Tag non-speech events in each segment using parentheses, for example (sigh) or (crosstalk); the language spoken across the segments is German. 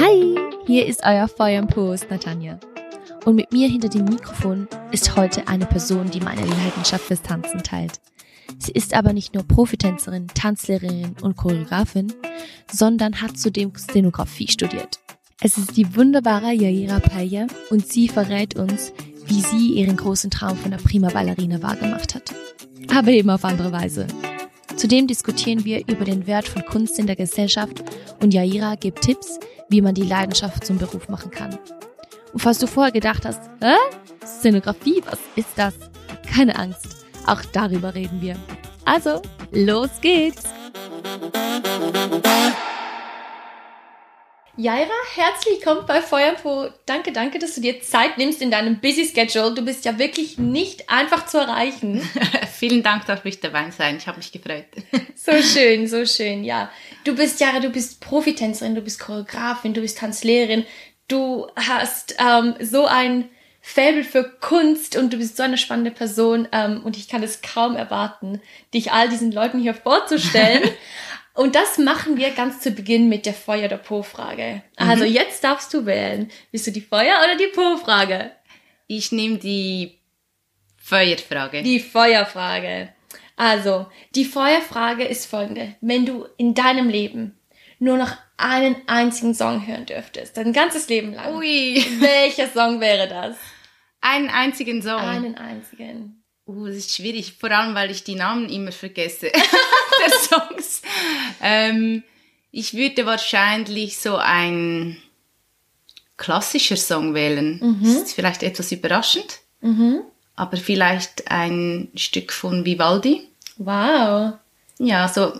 Hi, hier ist euer Feuer und Post, Natanja. Und mit mir hinter dem Mikrofon ist heute eine Person, die meine Leidenschaft fürs Tanzen teilt. Sie ist aber nicht nur Profitänzerin, Tanzlehrerin und Choreografin, sondern hat zudem Szenografie studiert. Es ist die wunderbare Yaira Paya und sie verrät uns, wie sie ihren großen Traum von der Prima Ballerina wahrgemacht hat. Aber eben auf andere Weise. Zudem diskutieren wir über den Wert von Kunst in der Gesellschaft und Yaira gibt Tipps, wie man die Leidenschaft zum Beruf machen kann. Und falls du vorher gedacht hast, Hä? Szenografie, was ist das? Keine Angst, auch darüber reden wir. Also, los geht's! Jaira, herzlich willkommen bei Feuerpo. Danke, danke, dass du dir Zeit nimmst in deinem Busy Schedule. Du bist ja wirklich nicht einfach zu erreichen. (laughs) Vielen Dank, darf ich dabei sein. Ich habe mich gefreut. (laughs) so schön, so schön, ja. Du bist, Jaira, du bist Profitänzerin, du bist Choreografin, du bist Tanzlehrerin. Du hast ähm, so ein Faible für Kunst und du bist so eine spannende Person ähm, und ich kann es kaum erwarten, dich all diesen Leuten hier vorzustellen. (laughs) Und das machen wir ganz zu Beginn mit der Feuer- oder Po-Frage. Also mhm. jetzt darfst du wählen. Bist du die Feuer- oder die Po-Frage? Ich nehme die Feuerfrage. Die Feuerfrage. Also, die Feuerfrage ist folgende. Wenn du in deinem Leben nur noch einen einzigen Song hören dürftest, dein ganzes Leben lang, Ui. (laughs) welcher Song wäre das? Einen einzigen Song? Einen einzigen. Uh, das ist schwierig, vor allem weil ich die Namen immer vergesse (laughs) der Songs. Ähm, ich würde wahrscheinlich so ein klassischer Song wählen. Mhm. Das ist vielleicht etwas überraschend, mhm. aber vielleicht ein Stück von Vivaldi. Wow. Ja, so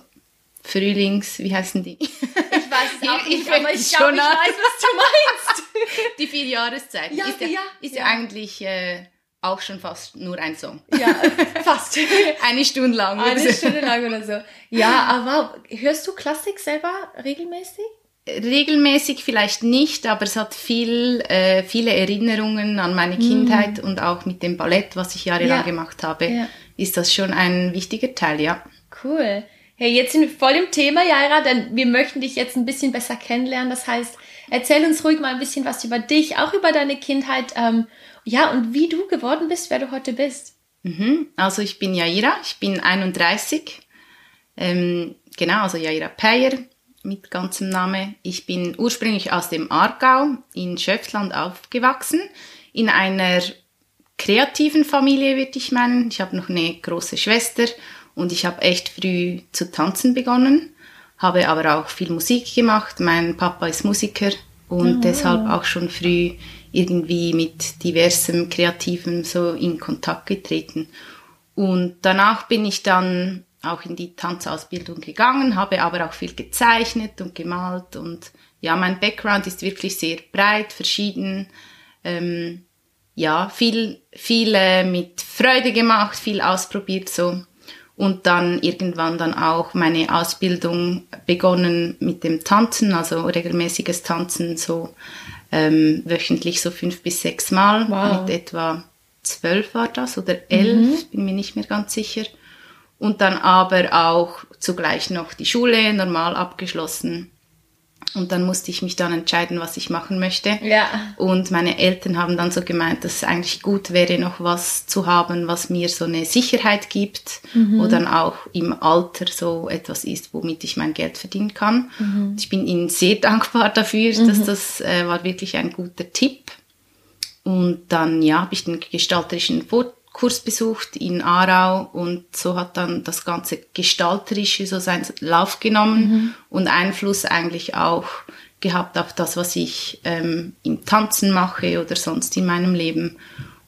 Frühlings, wie heißen die? Ich weiß es (laughs) auch nicht, aber ich glaube, ich weiß, was du meinst. (laughs) die vier Jahreszeiten. Ja, ist ja, ja, ist ja, ja eigentlich äh, auch schon fast nur ein Song. Ja, (laughs) fast. Eine Stunde lang. Eine Stunde lang oder so. Ja, aber hörst du Klassik selber regelmäßig? Regelmäßig vielleicht nicht, aber es hat viel, äh, viele Erinnerungen an meine Kindheit mm. und auch mit dem Ballett, was ich jahrelang ja. gemacht habe, ja. ist das schon ein wichtiger Teil, ja. Cool. Hey, jetzt sind wir voll im Thema, Jaira, denn wir möchten dich jetzt ein bisschen besser kennenlernen. Das heißt, erzähl uns ruhig mal ein bisschen was über dich, auch über deine Kindheit ähm, ja, und wie du geworden bist, wer du heute bist. Mhm. Also ich bin Jaira, ich bin 31. Ähm, genau, also Jaira Peyer mit ganzem Name. Ich bin ursprünglich aus dem Aargau in Schöpfland aufgewachsen, in einer kreativen Familie, würde ich meinen. Ich habe noch eine große Schwester und ich habe echt früh zu tanzen begonnen, habe aber auch viel Musik gemacht. Mein Papa ist Musiker und oh. deshalb auch schon früh irgendwie mit diversem Kreativen so in Kontakt getreten. Und danach bin ich dann auch in die Tanzausbildung gegangen, habe aber auch viel gezeichnet und gemalt und ja, mein Background ist wirklich sehr breit, verschieden. Ähm, ja, viel, viel äh, mit Freude gemacht, viel ausprobiert so. Und dann irgendwann dann auch meine Ausbildung begonnen mit dem Tanzen, also regelmäßiges Tanzen, so ähm, wöchentlich so fünf bis sechs Mal. Wow. Mit etwa zwölf war das oder elf, mhm. bin mir nicht mehr ganz sicher. Und dann aber auch zugleich noch die Schule normal abgeschlossen und dann musste ich mich dann entscheiden, was ich machen möchte. Ja. Und meine Eltern haben dann so gemeint, dass es eigentlich gut wäre, noch was zu haben, was mir so eine Sicherheit gibt, mhm. wo dann auch im Alter so etwas ist, womit ich mein Geld verdienen kann. Mhm. Ich bin ihnen sehr (laughs) dankbar dafür, mhm. dass das äh, war wirklich ein guter Tipp. Und dann ja, habe ich den gestalterischen Vor Kurs besucht in Aarau und so hat dann das ganze Gestalterische so seinen Lauf genommen mhm. und Einfluss eigentlich auch gehabt auf das, was ich ähm, im Tanzen mache oder sonst in meinem Leben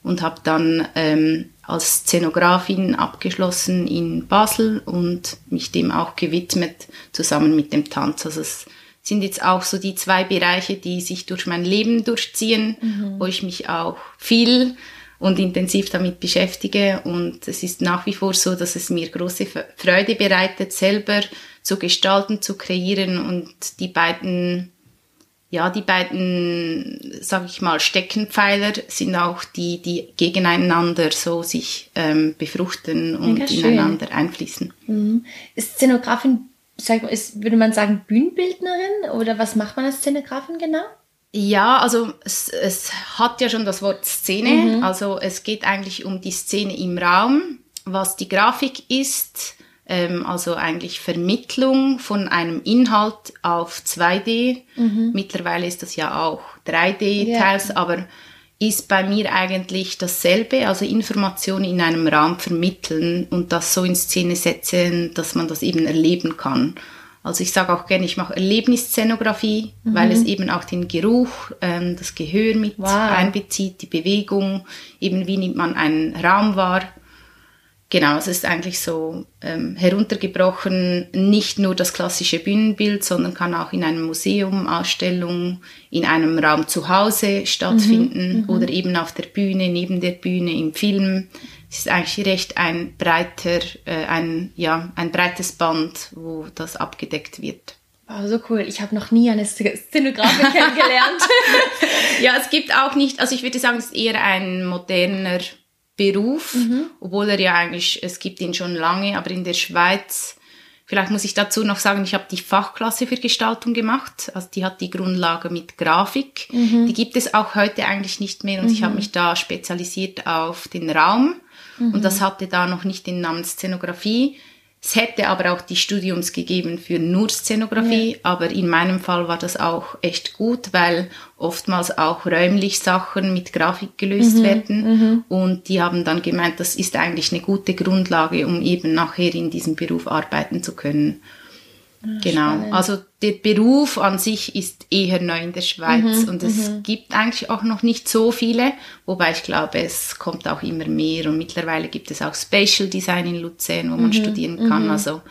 und habe dann ähm, als Szenografin abgeschlossen in Basel und mich dem auch gewidmet zusammen mit dem Tanz. Also es sind jetzt auch so die zwei Bereiche, die sich durch mein Leben durchziehen, mhm. wo ich mich auch viel und intensiv damit beschäftige. Und es ist nach wie vor so, dass es mir große Freude bereitet, selber zu gestalten, zu kreieren und die beiden ja, die beiden, sag ich mal, Steckenpfeiler sind auch die, die gegeneinander so sich ähm, befruchten und ja, ineinander einfließen. Mhm. Szenografin sag, ist, würde man sagen, Bühnenbildnerin oder was macht man als Szenografin genau? Ja, also es, es hat ja schon das Wort Szene. Mhm. Also es geht eigentlich um die Szene im Raum, was die Grafik ist, ähm, also eigentlich Vermittlung von einem Inhalt auf 2D. Mhm. Mittlerweile ist das ja auch 3D ja. teils, aber ist bei mir eigentlich dasselbe, also Informationen in einem Raum vermitteln und das so in Szene setzen, dass man das eben erleben kann. Also ich sage auch gerne, ich mache Erlebnisszenografie, mhm. weil es eben auch den Geruch, ähm, das Gehör mit wow. einbezieht, die Bewegung, eben wie nimmt man einen Raum wahr. Genau, es ist eigentlich so ähm, heruntergebrochen, nicht nur das klassische Bühnenbild, sondern kann auch in einem Museum, Ausstellung, in einem Raum zu Hause stattfinden mhm, mhm. oder eben auf der Bühne, neben der Bühne, im Film. Es ist eigentlich recht ein breiter, äh, ein, ja, ein breites Band, wo das abgedeckt wird. Wow, so cool. Ich habe noch nie eine Szenografin kennengelernt. (laughs) ja, es gibt auch nicht, also ich würde sagen, es ist eher ein moderner Beruf, mhm. obwohl er ja eigentlich, es gibt ihn schon lange, aber in der Schweiz, vielleicht muss ich dazu noch sagen, ich habe die Fachklasse für Gestaltung gemacht, also die hat die Grundlage mit Grafik, mhm. die gibt es auch heute eigentlich nicht mehr und mhm. ich habe mich da spezialisiert auf den Raum und das hatte da noch nicht den Namen Szenografie. Es hätte aber auch die Studiums gegeben für nur Szenografie, ja. aber in meinem Fall war das auch echt gut, weil oftmals auch räumlich Sachen mit Grafik gelöst mhm, werden mhm. und die haben dann gemeint, das ist eigentlich eine gute Grundlage, um eben nachher in diesem Beruf arbeiten zu können. Genau. Spannend. Also der Beruf an sich ist eher neu in der Schweiz mhm, und es mhm. gibt eigentlich auch noch nicht so viele, wobei ich glaube, es kommt auch immer mehr und mittlerweile gibt es auch Spatial Design in Luzern, wo man mhm, studieren kann. Mhm. Also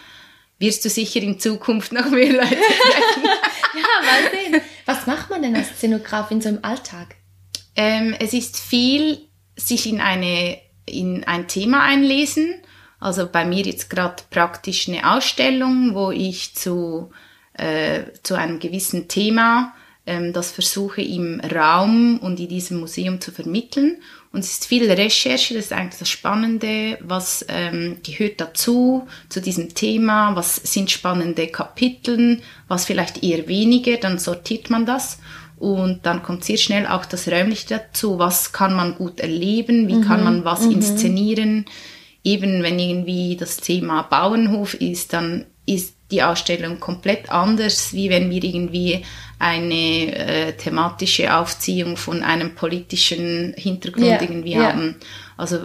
wirst du sicher in Zukunft noch mehr Leute (laughs) treffen. ja, mal sehen. Was macht man denn als Szenograf in so einem Alltag? Ähm, es ist viel sich in eine in ein Thema einlesen also bei mir jetzt gerade praktisch eine Ausstellung, wo ich zu, äh, zu einem gewissen Thema ähm, das versuche im Raum und in diesem Museum zu vermitteln. Und es ist viel Recherche, das ist eigentlich das Spannende, was ähm, gehört dazu, zu diesem Thema, was sind spannende Kapiteln, was vielleicht eher weniger, dann sortiert man das. Und dann kommt sehr schnell auch das Räumliche dazu, was kann man gut erleben, wie mhm. kann man was mhm. inszenieren, eben wenn irgendwie das Thema Bauernhof ist, dann ist die Ausstellung komplett anders, wie wenn wir irgendwie eine äh, thematische Aufziehung von einem politischen Hintergrund yeah, irgendwie yeah. haben. Also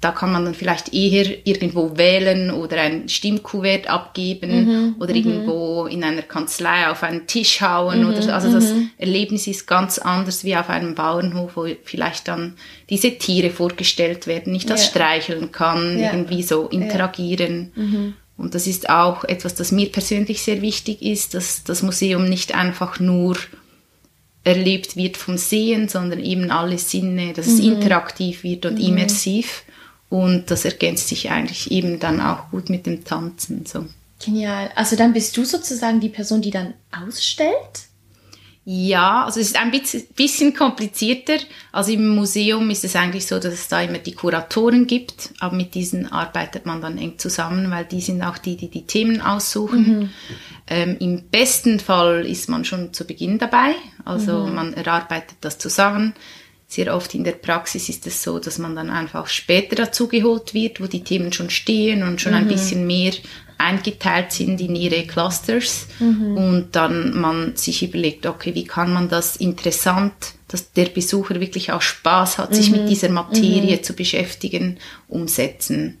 da kann man dann vielleicht eher irgendwo wählen oder ein Stimmkuvert abgeben mhm, oder mhm. irgendwo in einer Kanzlei auf einen Tisch hauen mhm, oder also das mhm. Erlebnis ist ganz anders wie auf einem Bauernhof, wo vielleicht dann diese Tiere vorgestellt werden, ich das ja. streicheln kann, irgendwie so interagieren. Mhm. Und das ist auch etwas, das mir persönlich sehr wichtig ist, dass das Museum nicht einfach nur erlebt wird vom Sehen, sondern eben alle Sinne, dass mhm. es interaktiv wird und mhm. immersiv. Und das ergänzt sich eigentlich eben dann auch gut mit dem Tanzen. So. Genial. Also dann bist du sozusagen die Person, die dann ausstellt? Ja, also es ist ein bisschen komplizierter. Also im Museum ist es eigentlich so, dass es da immer die Kuratoren gibt, aber mit diesen arbeitet man dann eng zusammen, weil die sind auch die, die die Themen aussuchen. Mhm. Ähm, Im besten Fall ist man schon zu Beginn dabei, also mhm. man erarbeitet das zusammen. Sehr oft in der Praxis ist es so, dass man dann einfach später dazugeholt wird, wo die Themen schon stehen und schon mhm. ein bisschen mehr eingeteilt sind in ihre Clusters mhm. und dann man sich überlegt, okay, wie kann man das interessant, dass der Besucher wirklich auch Spaß hat, mhm. sich mit mhm. dieser Materie mhm. zu beschäftigen, umsetzen.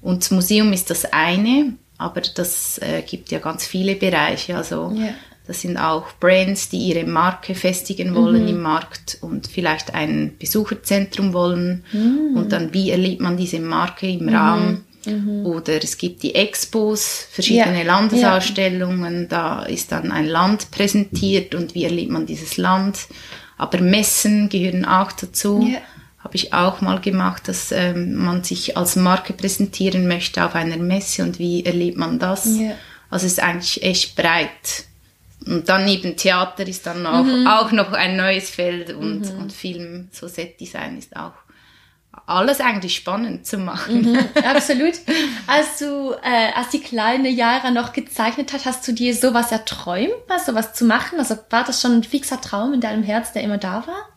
Und das Museum ist das eine, aber das äh, gibt ja ganz viele Bereiche. Also yeah. das sind auch Brands, die ihre Marke festigen wollen mhm. im Markt und vielleicht ein Besucherzentrum wollen. Mhm. Und dann, wie erlebt man diese Marke im Raum? Mhm. Oder es gibt die Expos, verschiedene ja. Landesausstellungen, ja. da ist dann ein Land präsentiert und wie erlebt man dieses Land. Aber Messen gehören auch dazu. Ja. Habe ich auch mal gemacht, dass ähm, man sich als Marke präsentieren möchte auf einer Messe und wie erlebt man das. Also es ist eigentlich echt breit. Und dann neben Theater ist dann noch, mhm. auch noch ein neues Feld und, mhm. und Film, so Setdesign ist auch alles eigentlich spannend zu machen. Mhm, (laughs) absolut. Als du, äh, als die kleine Jahre noch gezeichnet hat, hast du dir sowas erträumt, mal sowas zu machen? Also war das schon ein fixer Traum in deinem Herz, der immer da war?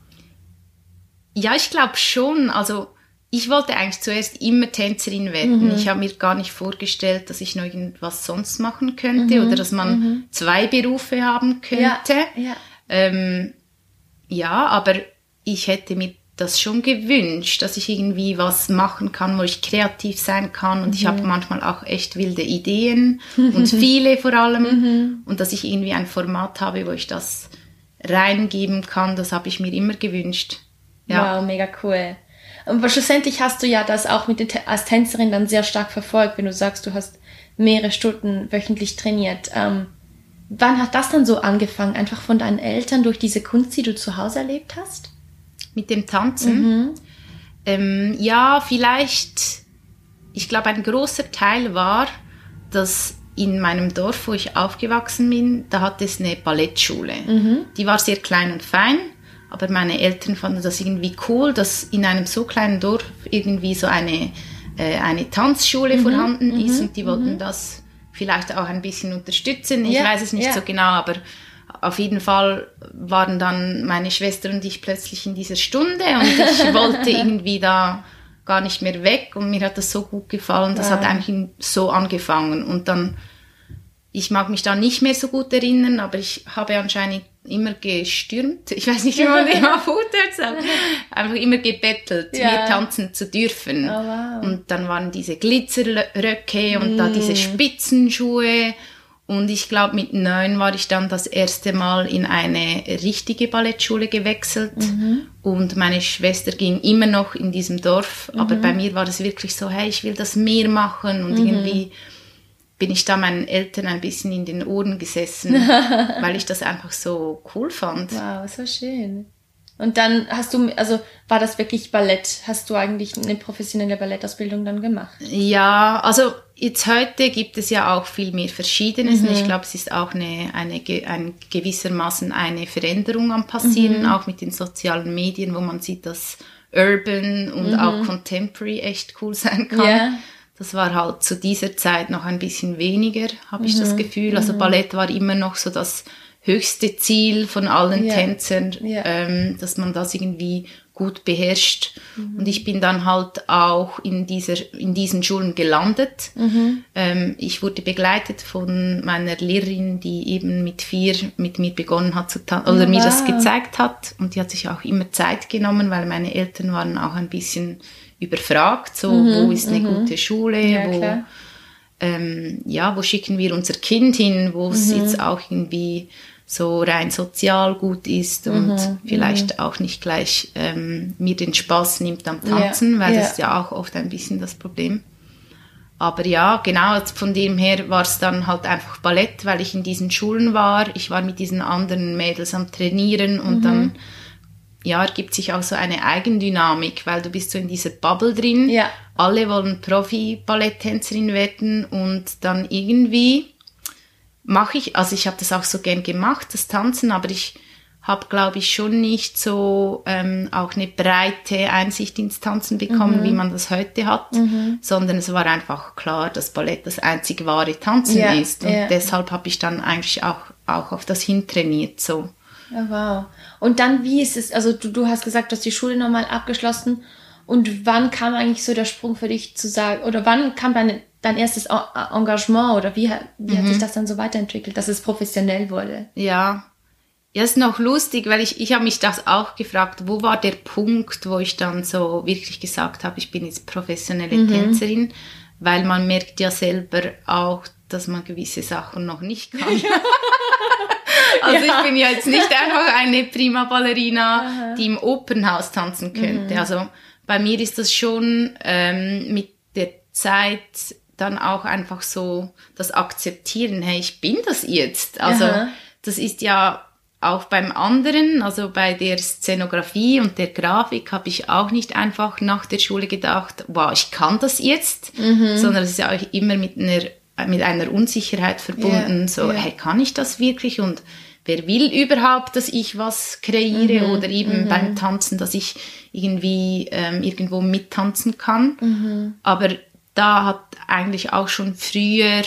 Ja, ich glaube schon. Also ich wollte eigentlich zuerst immer Tänzerin werden. Mhm. Ich habe mir gar nicht vorgestellt, dass ich noch irgendwas sonst machen könnte mhm. oder dass man mhm. zwei Berufe haben könnte. Ja, ja. Ähm, ja, aber ich hätte mir das schon gewünscht, dass ich irgendwie was machen kann, wo ich kreativ sein kann. Und ich habe mhm. manchmal auch echt wilde Ideen und (laughs) viele vor allem. Mhm. Und dass ich irgendwie ein Format habe, wo ich das reingeben kann, das habe ich mir immer gewünscht. Ja. Wow, mega cool. Aber schlussendlich hast du ja das auch mit den, als Tänzerin dann sehr stark verfolgt, wenn du sagst, du hast mehrere Stunden wöchentlich trainiert. Ähm, wann hat das dann so angefangen? Einfach von deinen Eltern durch diese Kunst, die du zu Hause erlebt hast? Mit dem Tanzen? Mhm. Ähm, ja, vielleicht, ich glaube, ein großer Teil war, dass in meinem Dorf, wo ich aufgewachsen bin, da hat es eine Ballettschule. Mhm. Die war sehr klein und fein aber meine Eltern fanden das irgendwie cool, dass in einem so kleinen Dorf irgendwie so eine, äh, eine Tanzschule mhm, vorhanden ist mhm, und die wollten mhm. das vielleicht auch ein bisschen unterstützen. Ich ja, weiß es nicht ja. so genau, aber auf jeden Fall waren dann meine Schwester und ich plötzlich in dieser Stunde und ich (laughs) wollte irgendwie da gar nicht mehr weg und mir hat das so gut gefallen. Das wow. hat eigentlich so angefangen und dann ich mag mich da nicht mehr so gut erinnern, aber ich habe anscheinend immer gestürmt. Ich weiß nicht, wie man dem auf Hochdeutsch sagt. Einfach immer gebettelt, ja. mir tanzen zu dürfen. Oh, wow. Und dann waren diese Glitzerröcke und mm. da diese Spitzenschuhe. Und ich glaube, mit neun war ich dann das erste Mal in eine richtige Ballettschule gewechselt. Mhm. Und meine Schwester ging immer noch in diesem Dorf. Mhm. Aber bei mir war es wirklich so, hey, ich will das mehr machen und mhm. irgendwie bin ich da meinen Eltern ein bisschen in den Ohren gesessen, (laughs) weil ich das einfach so cool fand. Wow, so schön. Und dann hast du, also war das wirklich Ballett? Hast du eigentlich eine professionelle Ballettausbildung dann gemacht? Ja, also jetzt heute gibt es ja auch viel mehr Verschiedenes. Mhm. Und ich glaube, es ist auch eine, eine, ein gewissermaßen eine Veränderung am passieren, mhm. auch mit den sozialen Medien, wo man sieht, dass Urban und mhm. auch Contemporary echt cool (laughs) sein kann. Yeah. Das war halt zu dieser Zeit noch ein bisschen weniger, habe ich das mhm. Gefühl. Also mhm. Ballett war immer noch so das höchste Ziel von allen yeah. Tänzern, yeah. Ähm, dass man das irgendwie gut beherrscht. Mhm. Und ich bin dann halt auch in, dieser, in diesen Schulen gelandet. Mhm. Ähm, ich wurde begleitet von meiner Lehrerin, die eben mit vier mit mir begonnen hat zu tanzen, oder wow. mir das gezeigt hat. Und die hat sich auch immer Zeit genommen, weil meine Eltern waren auch ein bisschen überfragt, so mhm, wo ist eine mhm. gute Schule, ja, wo, ähm, ja, wo schicken wir unser Kind hin, wo es mhm. jetzt auch irgendwie so rein sozial gut ist und mhm, vielleicht mhm. auch nicht gleich ähm, mir den Spaß nimmt am Tanzen, ja, weil ja. das ist ja auch oft ein bisschen das Problem. Aber ja, genau, von dem her war es dann halt einfach Ballett, weil ich in diesen Schulen war. Ich war mit diesen anderen Mädels am Trainieren und mhm. dann ja, ergibt sich auch so eine Eigendynamik, weil du bist so in dieser Bubble drin. Ja. Alle wollen Profi-Balletttänzerin werden und dann irgendwie mache ich, also ich habe das auch so gern gemacht, das Tanzen, aber ich habe, glaube ich, schon nicht so ähm, auch eine breite Einsicht ins Tanzen bekommen, mhm. wie man das heute hat, mhm. sondern es war einfach klar, dass Ballett das einzig wahre Tanzen ja, ist. Und ja. deshalb habe ich dann eigentlich auch, auch auf das hintrainiert. So. Ja, wow. Und dann, wie ist es, also du, du hast gesagt, du hast die Schule nochmal abgeschlossen. Und wann kam eigentlich so der Sprung für dich zu sagen, oder wann kam dein, dein erstes Engagement oder wie, wie mhm. hat sich das dann so weiterentwickelt, dass es professionell wurde? Ja, ja, ist noch lustig, weil ich, ich habe mich das auch gefragt, wo war der Punkt, wo ich dann so wirklich gesagt habe, ich bin jetzt professionelle mhm. Tänzerin, weil man merkt ja selber auch, dass man gewisse Sachen noch nicht kann. (laughs) (laughs) Also ja. ich bin ja jetzt nicht einfach eine prima Ballerina, Aha. die im Opernhaus tanzen könnte. Mhm. Also bei mir ist das schon ähm, mit der Zeit dann auch einfach so das Akzeptieren, hey, ich bin das jetzt. Also Aha. das ist ja auch beim anderen, also bei der Szenografie und der Grafik habe ich auch nicht einfach nach der Schule gedacht, wow, ich kann das jetzt, mhm. sondern es ist ja auch immer mit einer, mit einer Unsicherheit verbunden, yeah, so, yeah. hey, kann ich das wirklich und wer will überhaupt, dass ich was kreiere Mhm, oder eben beim Tanzen, dass ich irgendwie ähm, irgendwo mittanzen kann. Mhm. Aber da hat eigentlich auch schon früher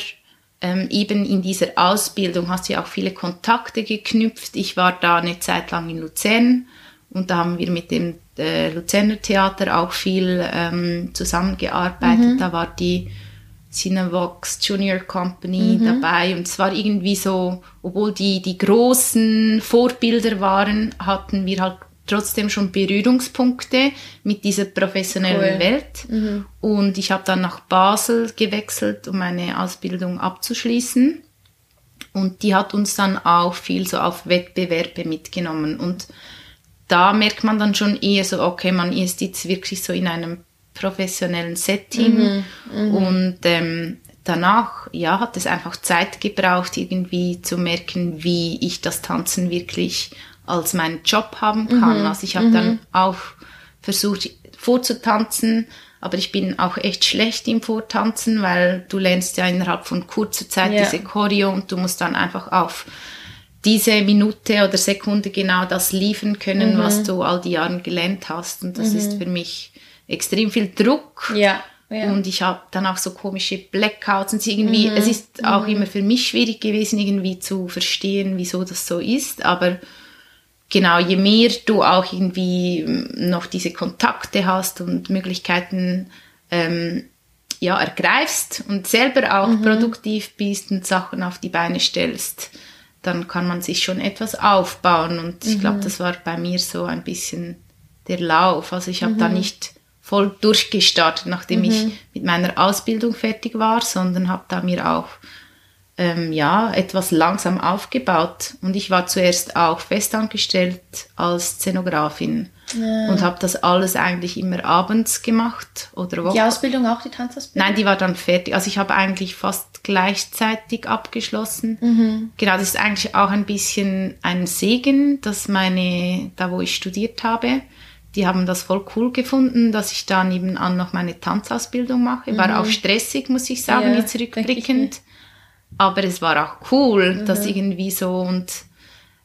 ähm, eben in dieser Ausbildung hast du ja auch viele Kontakte geknüpft. Ich war da eine Zeit lang in Luzern und da haben wir mit dem äh, Luzerner Theater auch viel ähm, zusammengearbeitet. Da war die Cinebox Junior Company dabei und es war irgendwie so, obwohl die die großen Vorbilder waren, hatten wir halt trotzdem schon Berührungspunkte mit dieser professionellen Cool. Welt. Und ich habe dann nach Basel gewechselt, um meine Ausbildung abzuschließen. Und die hat uns dann auch viel so auf Wettbewerbe mitgenommen. Und da merkt man dann schon eher so, okay, man ist jetzt wirklich so in einem professionellen Setting. Und ähm, danach, ja, hat es einfach Zeit gebraucht, irgendwie zu merken, wie ich das Tanzen wirklich als meinen Job haben kann. Also ich habe dann auch versucht vorzutanzen, aber ich bin auch echt schlecht im Vortanzen, weil du lernst ja innerhalb von kurzer Zeit Ja. diese Choreo und du musst dann einfach auf diese Minute oder Sekunde genau das liefern können, was du all die Jahre gelernt hast. Und das ist für mich extrem viel Druck. Ja. ja. Und ich habe dann auch so komische Blackouts und irgendwie, es ist auch immer für mich schwierig gewesen, irgendwie zu verstehen, wieso das so ist. Aber genau, je mehr du auch irgendwie mm, noch diese Kontakte hast und Möglichkeiten ähm, ja, ergreifst und selber auch produktiv bist und Sachen auf die Beine stellst, dann kann man sich schon etwas aufbauen. Und ich glaube, das war bei mir so ein bisschen der Lauf. Also ich habe da nicht voll durchgestartet, nachdem ich mit meiner Ausbildung fertig war, sondern habe da mir auch ähm, ja, etwas langsam aufgebaut. Und ich war zuerst auch festangestellt als Szenografin und habe das alles eigentlich immer abends gemacht oder die Wochen. Ausbildung auch, die Tanzausbildung? Nein, die war dann fertig. Also ich habe eigentlich fast gleichzeitig abgeschlossen. Genau, das ist eigentlich auch ein bisschen ein Segen, dass meine, da wo ich studiert habe, die haben das voll cool gefunden, dass ich da nebenan noch meine Tanzausbildung mache. War auch stressig, muss ich sagen, Ja, jetzt rückblickend. Aber es war auch cool, dass irgendwie so und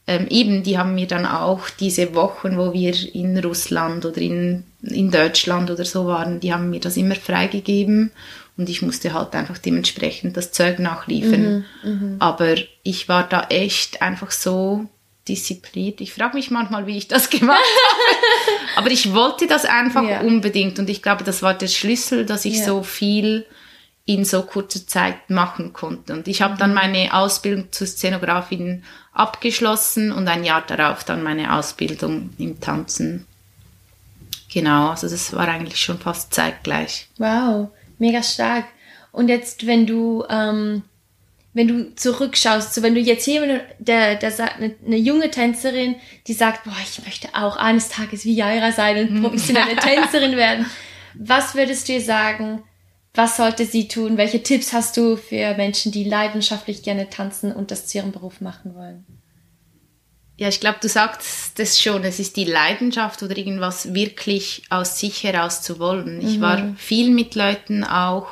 ähm, eben, die haben mir dann auch diese Wochen, wo wir in Russland oder in, in Deutschland oder so waren, die haben mir das immer freigegeben und ich musste halt einfach dementsprechend das Zeug nachliefern. Aber ich war da echt einfach so diszipliniert. Ich frage mich manchmal, wie ich das (laughs) gemacht habe. Aber ich wollte das einfach Ja. unbedingt und ich glaube, das war der Schlüssel, dass ich Ja. so viel in so kurzer Zeit machen konnte. Und ich habe dann meine Ausbildung zur Szenografin abgeschlossen und ein Jahr darauf dann meine Ausbildung im Tanzen. Genau, also das war eigentlich schon fast zeitgleich. Wow, mega stark. Und jetzt, wenn du, ähm, wenn du zurückschaust, so wenn du jetzt jemand, der, der sagt, eine, eine junge Tänzerin, die sagt, boah, ich möchte auch eines Tages wie Jaira sein und professionelle (laughs) Tänzerin werden. Was würdest du ihr sagen? Was sollte sie tun? Welche Tipps hast du für Menschen, die leidenschaftlich gerne tanzen und das zu ihrem Beruf machen wollen? Ja, ich glaube, du sagst das schon, es ist die Leidenschaft oder irgendwas wirklich aus sich heraus zu wollen. Ich war viel mit Leuten, auch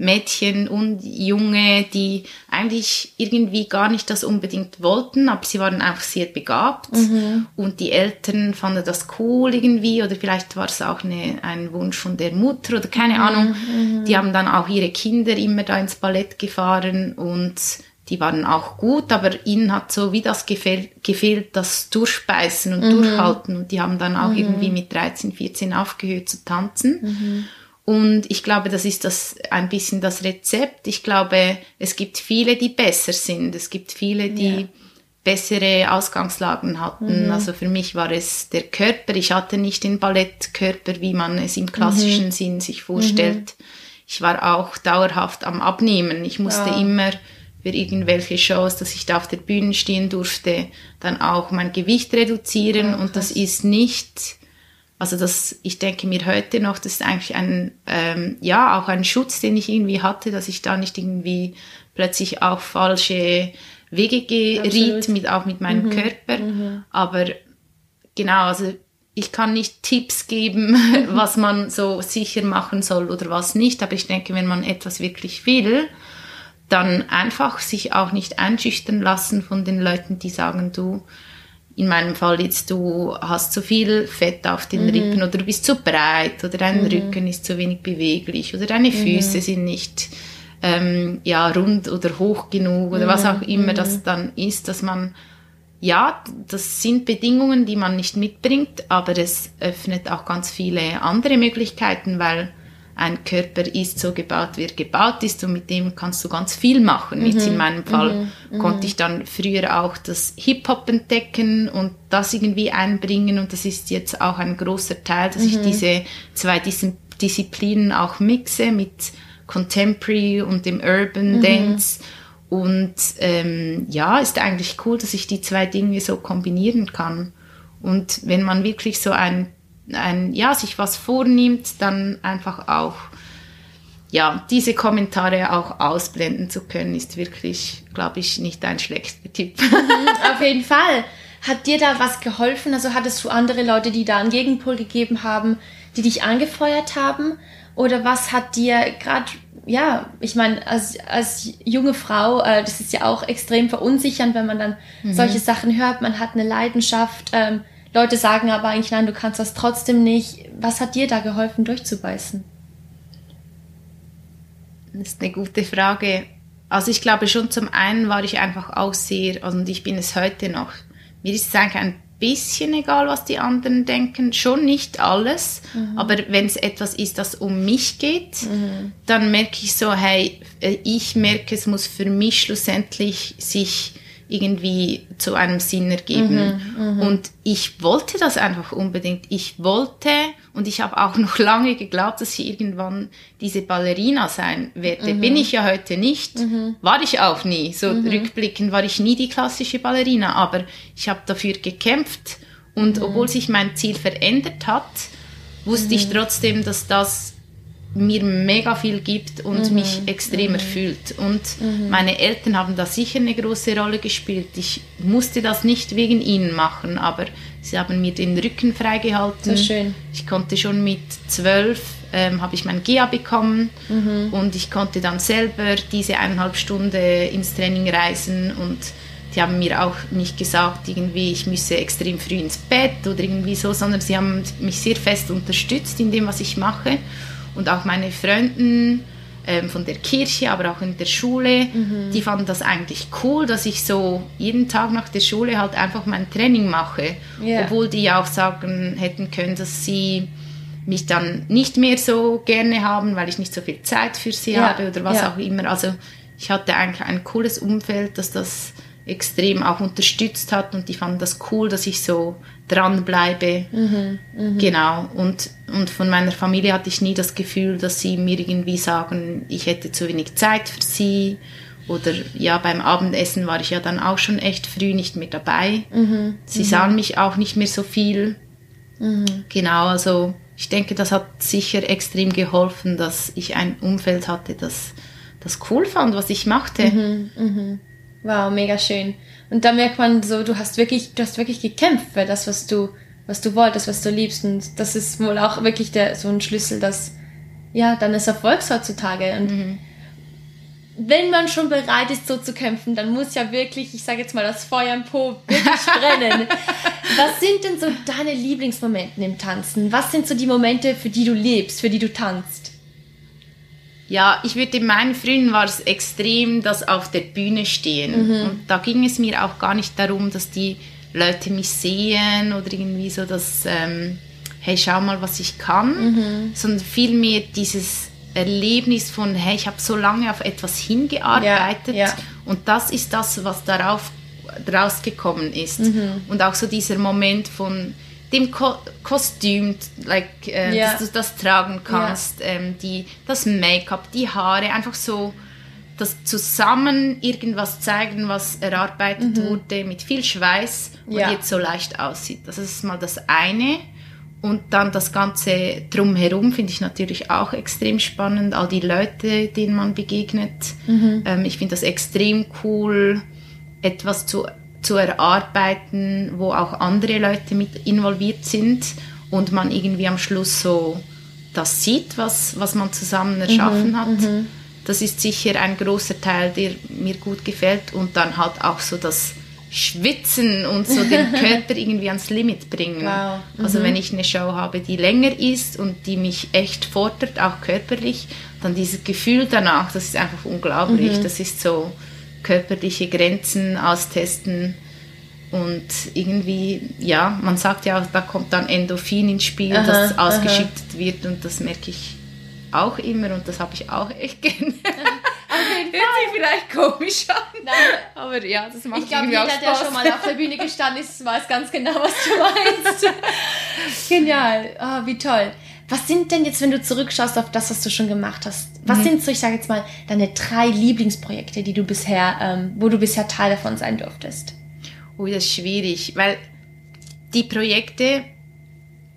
Mädchen und Junge, die eigentlich irgendwie gar nicht das unbedingt wollten, aber sie waren einfach sehr begabt und die Eltern fanden das cool irgendwie oder vielleicht war es auch eine, ein Wunsch von der Mutter oder keine Ahnung. Die haben dann auch ihre Kinder immer da ins Ballett gefahren und die waren auch gut, aber ihnen hat so wie das gefehlt, gefehlt das Durchbeißen und Durchhalten. Und die haben dann auch irgendwie mit 13, 14 aufgehört zu tanzen. Und ich glaube, das ist das ein bisschen das Rezept. Ich glaube, es gibt viele, die besser sind. Es gibt viele, die Ja. bessere Ausgangslagen hatten. Also für mich war es der Körper. Ich hatte nicht den Ballettkörper, wie man es im klassischen Sinn sich vorstellt. Ich war auch dauerhaft am Abnehmen. Ich musste Wow. immer für irgendwelche Shows, dass ich da auf der Bühne stehen durfte, dann auch mein Gewicht reduzieren. und das ist nicht, also das, ich denke mir heute noch, das ist eigentlich ein, ähm, ja, auch ein Schutz, den ich irgendwie hatte, dass ich da nicht irgendwie plötzlich auf falsche Wege geriet, mit, auch mit meinem Körper. Aber genau, also ich kann nicht Tipps geben, (laughs) was man so sicher machen soll oder was nicht, aber ich denke, wenn man etwas wirklich will, dann einfach sich auch nicht einschüchtern lassen von den Leuten, die sagen, du, in meinem Fall jetzt, du hast zu viel Fett auf den mhm. Rippen oder du bist zu breit oder dein mhm. Rücken ist zu wenig beweglich oder deine mhm. Füße mhm. sind nicht ähm, ja, rund oder hoch genug oder was mhm. auch immer das mhm. dann ist, dass man ja, das sind Bedingungen, die man nicht mitbringt, aber es öffnet auch ganz viele andere Möglichkeiten, weil ein Körper ist so gebaut, wie er gebaut ist und mit dem kannst du ganz viel machen. Mhm. Jetzt in meinem Fall mhm. mhm. konnte ich dann früher auch das Hip-Hop entdecken und das irgendwie einbringen und das ist jetzt auch ein großer Teil, dass mhm. ich diese zwei Dis Disziplinen auch mixe mit Contemporary und dem Urban mhm. Dance und ähm, ja, ist eigentlich cool, dass ich die zwei Dinge so kombinieren kann. Und wenn man wirklich so ein, ein ja, sich was vornimmt, dann einfach auch, ja, diese Kommentare auch ausblenden zu können, ist wirklich, glaube ich, nicht ein schlechter Tipp. Mhm, auf jeden Fall. Hat dir da was geholfen? Also hattest du andere Leute, die da einen Gegenpol gegeben haben, die dich angefeuert haben? Oder was hat dir gerade ja, ich meine, als, als junge Frau, äh, das ist ja auch extrem verunsichernd, wenn man dann mhm. solche Sachen hört. Man hat eine Leidenschaft. Ähm, Leute sagen aber eigentlich, nein, du kannst das trotzdem nicht. Was hat dir da geholfen, durchzubeißen? Das ist eine gute Frage. Also ich glaube schon, zum einen war ich einfach auch sehr, also und ich bin es heute noch, mir ist es eigentlich ein bisschen egal, was die anderen denken. Schon nicht alles, mhm. aber wenn es etwas ist, das um mich geht, mhm. dann merke ich so, hey, äh, ich merke, es muss für mich schlussendlich sich irgendwie zu einem Sinn ergeben. Mhm, mh. Und ich wollte das einfach unbedingt. Ich wollte, und ich habe auch (laughs) noch lange geglaubt, dass ich irgendwann diese Ballerina sein werde. Mhm. Bin ich ja heute nicht. Mhm. War ich auch nie. So mhm. rückblickend war ich nie die klassische Ballerina, aber ich habe dafür gekämpft. Und mhm. obwohl sich mein Ziel verändert hat, wusste ich mhm. trotzdem, dass das mir mega viel gibt und mhm. mich extrem mhm. erfüllt. Und mhm. meine Eltern haben da sicher eine große Rolle gespielt. Ich musste das nicht wegen ihnen machen, aber sie haben mir den Rücken freigehalten. So schön. Ich konnte schon mit zwölf ähm, habe ich mein GIA bekommen mhm. und ich konnte dann selber diese eineinhalb Stunden ins Training reisen und die haben mir auch nicht gesagt, irgendwie ich müsse extrem früh ins Bett oder irgendwie so, sondern sie haben mich sehr fest unterstützt in dem, was ich mache und auch meine Freunde ähm, von der Kirche, aber auch in der Schule, mhm. die fanden das eigentlich cool, dass ich so jeden Tag nach der Schule halt einfach mein Training mache. Yeah. Obwohl die auch sagen hätten können, dass sie mich dann nicht mehr so gerne haben, weil ich nicht so viel Zeit für sie ja. habe oder was ja. auch immer. Also ich hatte eigentlich ein cooles Umfeld, dass das extrem auch unterstützt hat und die fanden das cool, dass ich so dranbleibe. Mhm, mh. Genau. Und, und von meiner Familie hatte ich nie das Gefühl, dass sie mir irgendwie sagen, ich hätte zu wenig Zeit für sie. Oder ja, beim Abendessen war ich ja dann auch schon echt früh nicht mehr dabei. Mhm, sie mhm. sahen mich auch nicht mehr so viel. Mhm. Genau, also ich denke, das hat sicher extrem geholfen, dass ich ein Umfeld hatte, das das cool fand, was ich machte. Mhm, mhm. Wow, mega schön. Und da merkt man so, du hast wirklich, du hast wirklich gekämpft für das, was du, was du wolltest, was du liebst. Und das ist wohl auch wirklich der, so ein Schlüssel, dass, ja, deines Erfolgs heutzutage. Und mhm. wenn man schon bereit ist, so zu kämpfen, dann muss ja wirklich, ich sage jetzt mal, das Feuer im Po wirklich brennen. (laughs) was sind denn so deine Lieblingsmomente im Tanzen? Was sind so die Momente, für die du lebst, für die du tanzt? Ja, ich würde meinen frühen war es extrem das auf der Bühne stehen. Mhm. Und da ging es mir auch gar nicht darum, dass die Leute mich sehen oder irgendwie so, dass, ähm, hey, schau mal, was ich kann, mhm. sondern vielmehr dieses Erlebnis von, hey, ich habe so lange auf etwas hingearbeitet ja, ja. und das ist das, was darauf rausgekommen ist. Mhm. Und auch so dieser Moment von, dem Ko Kostüm, like, äh, yeah. dass du das tragen kannst, yeah. ähm, die, das Make-up, die Haare, einfach so das zusammen irgendwas zeigen, was erarbeitet mhm. wurde mit viel Schweiß und ja. jetzt so leicht aussieht. Das ist mal das eine. Und dann das Ganze drumherum finde ich natürlich auch extrem spannend. All die Leute, denen man begegnet. Mhm. Ähm, ich finde das extrem cool, etwas zu zu erarbeiten, wo auch andere Leute mit involviert sind und man irgendwie am Schluss so das sieht, was, was man zusammen erschaffen mhm, hat. Mhm. das ist sicher ein großer Teil, der mir gut gefällt. Und dann halt auch so das Schwitzen und so den (laughs) Körper irgendwie ans Limit bringen. Wow. Mhm. Also wenn ich eine Show habe, die länger ist und die mich echt fordert, auch körperlich, dann dieses Gefühl danach, das ist einfach unglaublich. Mhm. Das ist so körperliche Grenzen austesten und irgendwie, ja, man sagt ja, da kommt dann Endorphin ins Spiel, Aha, das aha. ausgeschüttet wird und das merke ich auch immer und das habe ich auch echt (laughs) gerne. Hört sich vielleicht komisch an, Nein. aber ja, das macht Ich glaube, irgendwie auch jeder, der Spaß. schon mal auf der Bühne gestanden ist, weiß ganz genau, was du meinst. (laughs) Genial. Oh, wie toll. Was sind denn jetzt, wenn du zurückschaust auf das, was du schon gemacht hast? Was Mhm. sind so, ich sage jetzt mal, deine drei Lieblingsprojekte, die du bisher, ähm, wo du bisher Teil davon sein durftest? Oh, das ist schwierig, weil die Projekte,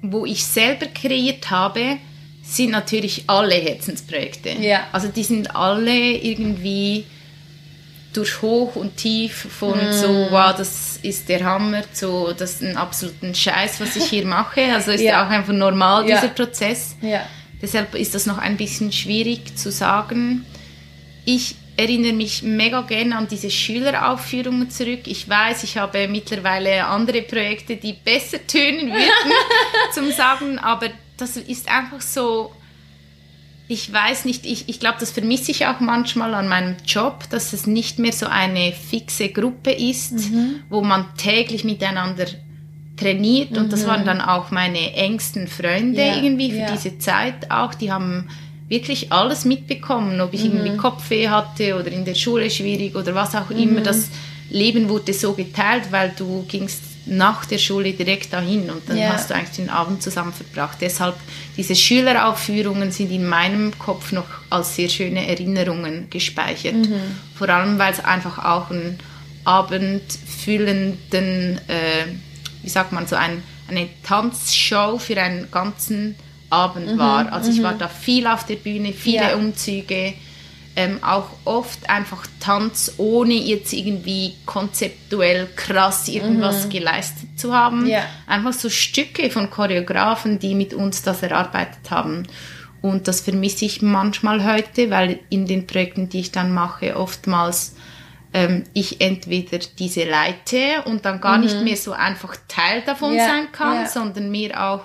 wo ich selber kreiert habe, sind natürlich alle Herzensprojekte. Ja. Also die sind alle irgendwie durch Hoch und Tief von Mm. so, wow, das ist der Hammer, zu, das ist ein absoluten Scheiß, was ich hier mache. (laughs) Also ist Ja. auch einfach normal, dieser Prozess. Deshalb ist das noch ein bisschen schwierig zu sagen. Ich erinnere mich mega gerne an diese Schüleraufführungen zurück. Ich weiß, ich habe mittlerweile andere Projekte, die besser tönen würden (laughs) zum Sagen, aber das ist einfach so, ich weiß nicht, ich, ich glaube, das vermisse ich auch manchmal an meinem Job, dass es nicht mehr so eine fixe Gruppe ist, wo man täglich miteinander trainiert. Und das waren dann auch meine engsten Freunde Ja, irgendwie für ja. diese Zeit auch, die haben wirklich alles mitbekommen, ob ich irgendwie Kopfweh hatte oder in der Schule schwierig oder was auch immer, das Leben wurde so geteilt, weil du gingst nach der Schule direkt dahin und dann Ja. hast du eigentlich den Abend zusammen verbracht. Deshalb, diese Schüleraufführungen sind in meinem Kopf noch als sehr schöne Erinnerungen gespeichert. Vor allem, weil es einfach auch ein abendfüllenden, äh, wie sagt man, so ein, eine Tanzshow für einen ganzen Abend war. Also ich war da viel auf der Bühne, viele Ja. Umzüge, ähm, auch oft einfach Tanz, ohne jetzt irgendwie konzeptuell krass irgendwas geleistet zu haben. Ja. Einfach so Stücke von Choreografen, die mit uns das erarbeitet haben. Und das vermisse ich manchmal heute, weil in den Projekten, die ich dann mache, oftmals ähm, ich entweder diese leite und dann gar nicht mehr so einfach Teil davon Mhm. Ja, sein kann, ja. sondern mir auch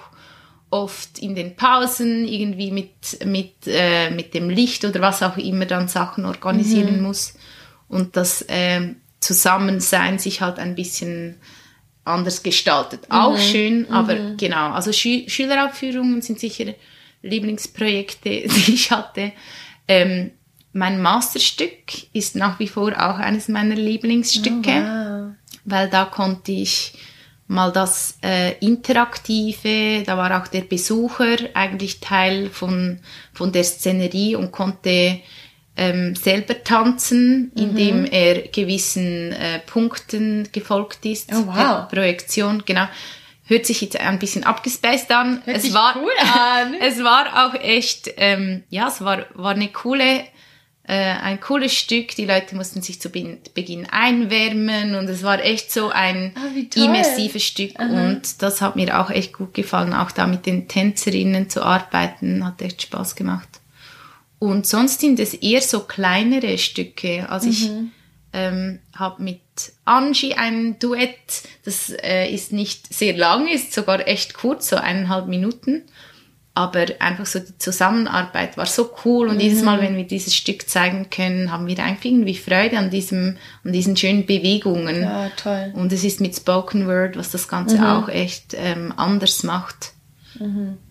oft in den Pausen irgendwie mit, mit, äh, mit dem Licht oder was auch immer dann Sachen organisieren Mhm. muss. Und das ähm, Zusammensein sich halt ein bisschen anders gestaltet. Auch Mhm. schön, aber genau. Also Schü Schüleraufführungen sind sicher Lieblingsprojekte, (laughs) die ich hatte. Ähm, mein Masterstück ist nach wie vor auch eines meiner Lieblingsstücke Wow. weil da konnte ich mal das äh, Interaktive, da war auch der Besucher eigentlich Teil von, von der Szenerie und konnte ähm, selber tanzen, indem er gewissen äh, Punkten gefolgt ist. Oh, wow. Projektion, genau. Hört sich jetzt ein bisschen abgespaced an. Hört es war, cool an. (laughs) es war auch echt, ähm, ja, es war, war eine coole, äh, ein cooles Stück. Die Leute mussten sich zu Beginn einwärmen und es war echt so ein toll. immersives Stück und das hat mir auch echt gut gefallen, auch da mit den Tänzerinnen zu arbeiten, hat echt Spaß gemacht. Und sonst sind es eher so kleinere Stücke. Also ich ähm, habe mit Angie ein Duett, das äh, ist nicht sehr lang, ist sogar echt kurz, so eineinhalb Minuten. Aber einfach so die Zusammenarbeit war so cool und jedes Mal, wenn wir dieses Stück zeigen können, haben wir einfach irgendwie Freude an diesem, an diesen schönen Bewegungen. Ja, toll. Und es ist mit Spoken Word, was das Ganze auch echt ähm, anders macht.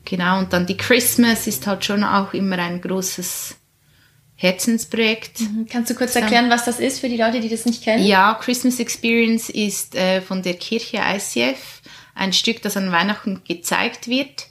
Genau, und dann die Christmas ist halt schon auch immer ein großes Herzensprojekt. Kannst du kurz erklären, was das ist für die Leute, die das nicht kennen? Ja, Christmas Experience ist äh, von der Kirche ICF ein Stück, das an Weihnachten gezeigt wird.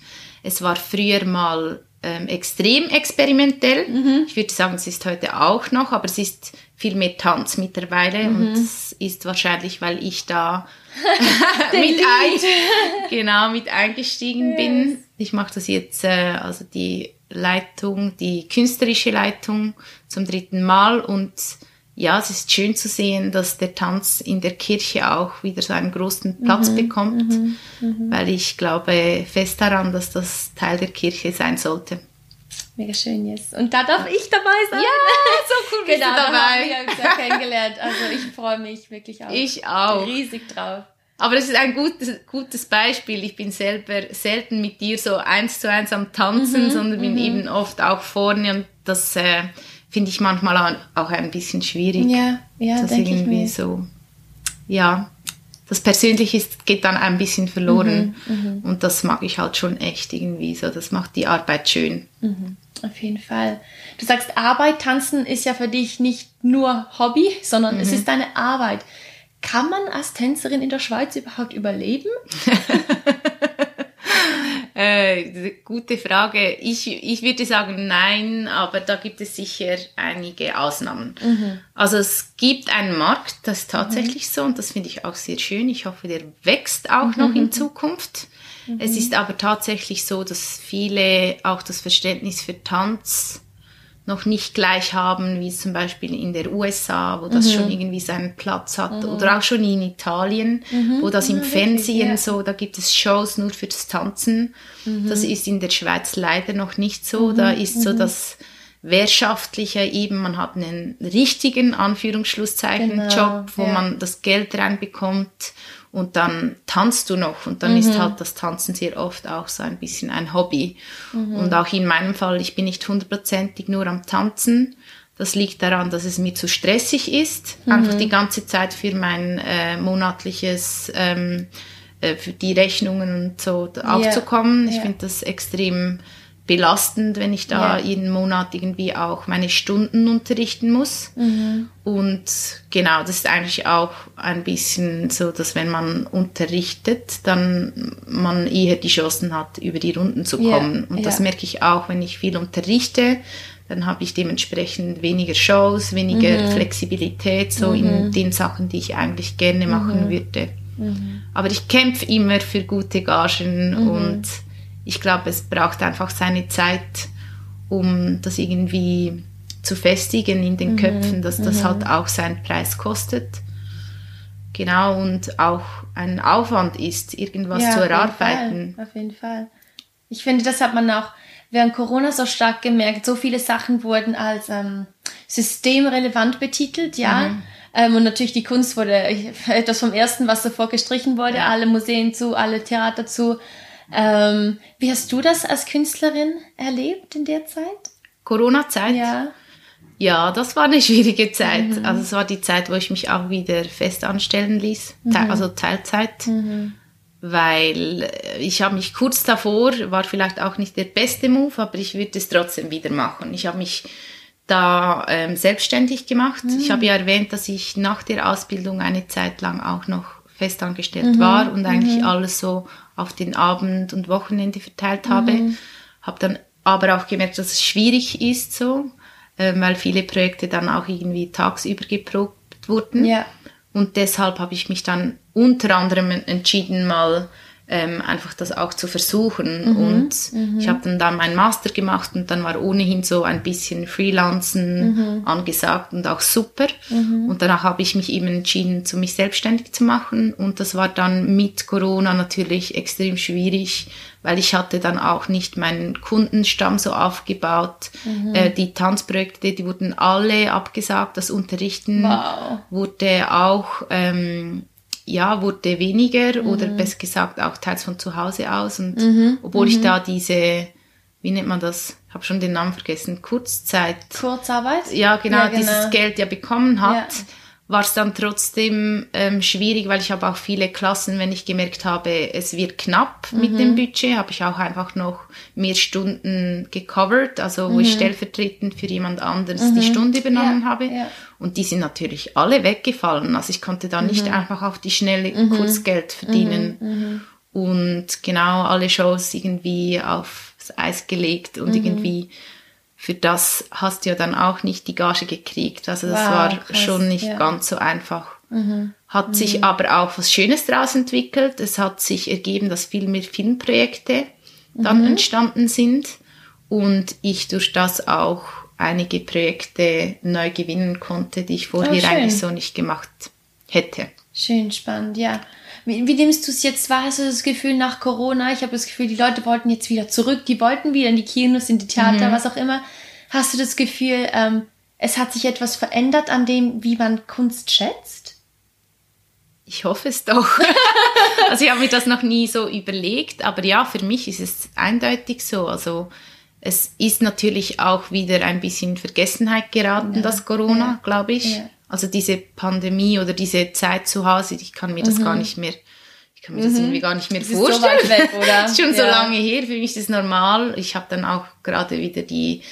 Es war früher mal ähm, extrem experimentell. Ich würde sagen, es ist heute auch noch, aber es ist viel mehr Tanz mittlerweile und es ist wahrscheinlich, weil ich da (laughs) (laughs) mit, ein, genau, mit eingestiegen bin. Ich mache das jetzt, äh, also die Leitung, die künstlerische Leitung zum dritten Mal und ja, es ist schön zu sehen, dass der Tanz in der Kirche auch wieder so einen großen Platz bekommt, weil ich glaube fest daran, dass das Teil der Kirche sein sollte. Mega schön, yes. Und da darf ich dabei sein. Ja, so cool bist genau, du dabei. Da haben wir uns ja kennengelernt. Also ich freue mich wirklich auch. Ich auch. Riesig drauf. Aber das ist ein gutes, gutes Beispiel. Ich bin selber selten mit dir so eins zu eins am Tanzen, Mhm, sondern bin eben oft auch vorne und das äh, finde ich manchmal auch ein bisschen schwierig. Ja, ja, das irgendwie so, ja, das Persönliche ist, geht dann ein bisschen verloren Mhm, und das mag ich halt schon echt irgendwie so. Das macht die Arbeit schön. Auf jeden Fall. Du sagst, Arbeit, Tanzen ist ja für dich nicht nur Hobby, sondern Mhm. es ist deine Arbeit. Kann man als Tänzerin in der Schweiz überhaupt überleben? (laughs) Äh, gute Frage. Ich, ich würde sagen nein, aber da gibt es sicher einige Ausnahmen. Also es gibt einen Markt, das ist tatsächlich so und das finde ich auch sehr schön. Ich hoffe, der wächst auch noch in Zukunft. Es ist aber tatsächlich so, dass viele auch das Verständnis für Tanz noch nicht gleich haben, wie zum Beispiel in der USA, wo das schon irgendwie seinen Platz hat, oder auch schon in Italien, wo das im wirklich, Fernsehen ja. so, da gibt es Shows nur fürs Tanzen. Das ist in der Schweiz leider noch nicht so. Da ist so das Wehrschaftliche eben, man hat einen richtigen Anführungsschlusszeichen Genau, Job, wo ja. man das Geld reinbekommt und dann tanzt du noch und dann ist halt das Tanzen sehr oft auch so ein bisschen ein Hobby. Und auch in meinem Fall, ich bin nicht hundertprozentig nur am Tanzen. Das liegt daran, dass es mir zu stressig ist, einfach die ganze Zeit für mein äh, monatliches, ähm, äh, für die Rechnungen und so aufzukommen. Ich ja. finde das extrem belastend, wenn ich da Ja. jeden Monat irgendwie auch meine Stunden unterrichten muss. Und genau, das ist eigentlich auch ein bisschen so, dass wenn man unterrichtet, dann man eher die Chancen hat, über die Runden zu Ja, kommen. Und das ja. merke ich auch, wenn ich viel unterrichte, dann habe ich dementsprechend weniger Shows, weniger Mhm. Flexibilität, so in den Sachen, die ich eigentlich gerne machen Mhm. würde. Aber ich kämpfe immer für gute Gagen Mhm. und ich glaube, es braucht einfach seine Zeit, um das irgendwie zu festigen in Mhm. den Köpfen, dass das halt auch seinen Preis kostet. Genau, und auch ein Aufwand ist, irgendwas Ja, zu auf jeden erarbeiten. Fall, auf jeden Fall. Ich finde, das hat man auch während Corona so stark gemerkt. So viele Sachen wurden als ähm, systemrelevant betitelt, ja. Mhm. Ähm, und natürlich die Kunst wurde (laughs) etwas vom Ersten, was sofort gestrichen wurde. Ja. Alle Museen zu, alle Theater zu. Ähm, wie hast du das als Künstlerin erlebt in der Zeit? Corona-Zeit? Ja. Ja, das war eine (laughs) schwierige Zeit. Also es war die Zeit, wo ich mich auch wieder fest anstellen ließ, Te- also Teilzeit, weil äh, ich habe mich kurz davor, war vielleicht auch nicht der beste Move, aber ich würde es trotzdem wieder machen. Ich habe mich da ähm, selbstständig gemacht. Ich habe ja erwähnt, dass ich nach der Ausbildung eine Zeit lang auch noch festangestellt war und eigentlich alles so auf den Abend und Wochenende verteilt habe. Habe dann aber auch gemerkt, dass es schwierig ist so, ähm, weil viele Projekte dann auch irgendwie tagsüber geprobt wurden. Ja. Und deshalb habe ich mich dann unter anderem entschieden, mal ähm, einfach das auch zu versuchen. Mhm, Und ich habe dann da meinen Master gemacht und dann war ohnehin so ein bisschen Freelancen Mhm. angesagt und auch super. Und danach habe ich mich eben entschieden, zu mich selbstständig zu machen. Und das war dann mit Corona natürlich extrem schwierig, weil ich hatte dann auch nicht meinen Kundenstamm so aufgebaut. Mhm. Äh, die Tanzprojekte, die wurden alle abgesagt. Das Unterrichten Wow. wurde auch ähm, ja wurde weniger Mhm. oder besser gesagt auch teils von zu Hause aus und obwohl Mhm. ich da diese wie nennt man das habe schon den Namen vergessen Kurzzeit Kurzarbeit? ja genau, Ja, genau. dieses Geld ja bekommen hat Ja. War es dann trotzdem ähm, schwierig weil ich habe auch viele Klassen wenn ich gemerkt habe es wird knapp mit Mhm. dem Budget habe ich auch einfach noch mehr Stunden gecovert also wo ich stellvertretend für jemand anderes die Stunde übernommen Mhm. Ja, habe ja. und die sind natürlich alle weggefallen. Also ich konnte da Mhm. nicht einfach auf die Schnelle Kurzgeld verdienen. Mhm. Und genau alle Shows irgendwie aufs Eis gelegt Mhm. und irgendwie für das hast du ja dann auch nicht die Gage gekriegt. Also das Wow, war krass, schon nicht ja. Mhm. ganz so einfach. Hat sich aber auch was Schönes daraus entwickelt. Es hat sich ergeben, dass viel mehr Filmprojekte dann Mhm. entstanden sind und ich durch das auch einige Projekte neu gewinnen konnte, die ich vorher Oh, eigentlich so nicht gemacht hätte. Schön spannend, ja. Wie, wie nimmst du es jetzt wahr? Hast du das Gefühl nach Corona? Ich habe das Gefühl, die Leute wollten jetzt wieder zurück, die wollten wieder in die Kinos, in die Theater, mhm. was auch immer. Hast du das Gefühl, ähm, es hat sich etwas verändert an dem, wie man Kunst schätzt? Ich hoffe es doch. (laughs) also ich habe mir das noch nie so überlegt, aber ja, für mich ist es eindeutig so. Also es ist natürlich auch wieder ein bisschen in Vergessenheit geraten, ja. das Corona, ja. glaube ich. Ja. Also diese Pandemie oder diese Zeit zu Hause, ich kann mir das mhm. gar nicht mehr, ich kann mir mhm. das irgendwie gar nicht mehr das vorstellen. Ist so weg, (laughs) das ist schon so lange her, für mich ist es normal. Ich habe dann auch gerade wieder die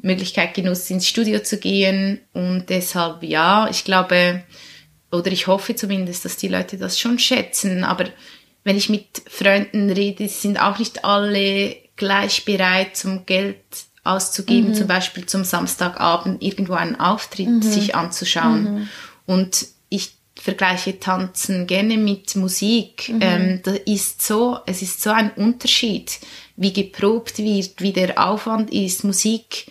Möglichkeit genutzt, ins Studio zu gehen und deshalb ja, ich glaube, oder ich hoffe zumindest, dass die Leute das schon schätzen. Aber wenn ich mit Freunden rede, sind auch nicht alle gleich bereit, zum Geld auszugeben, mhm. zum Beispiel zum Samstagabend irgendwo einen Auftritt mhm. sich anzuschauen. Mhm. Und ich vergleiche Tanzen gerne mit Musik. Mhm. Ähm, da ist so, es ist so ein Unterschied, wie geprobt wird, wie der Aufwand ist. Musik,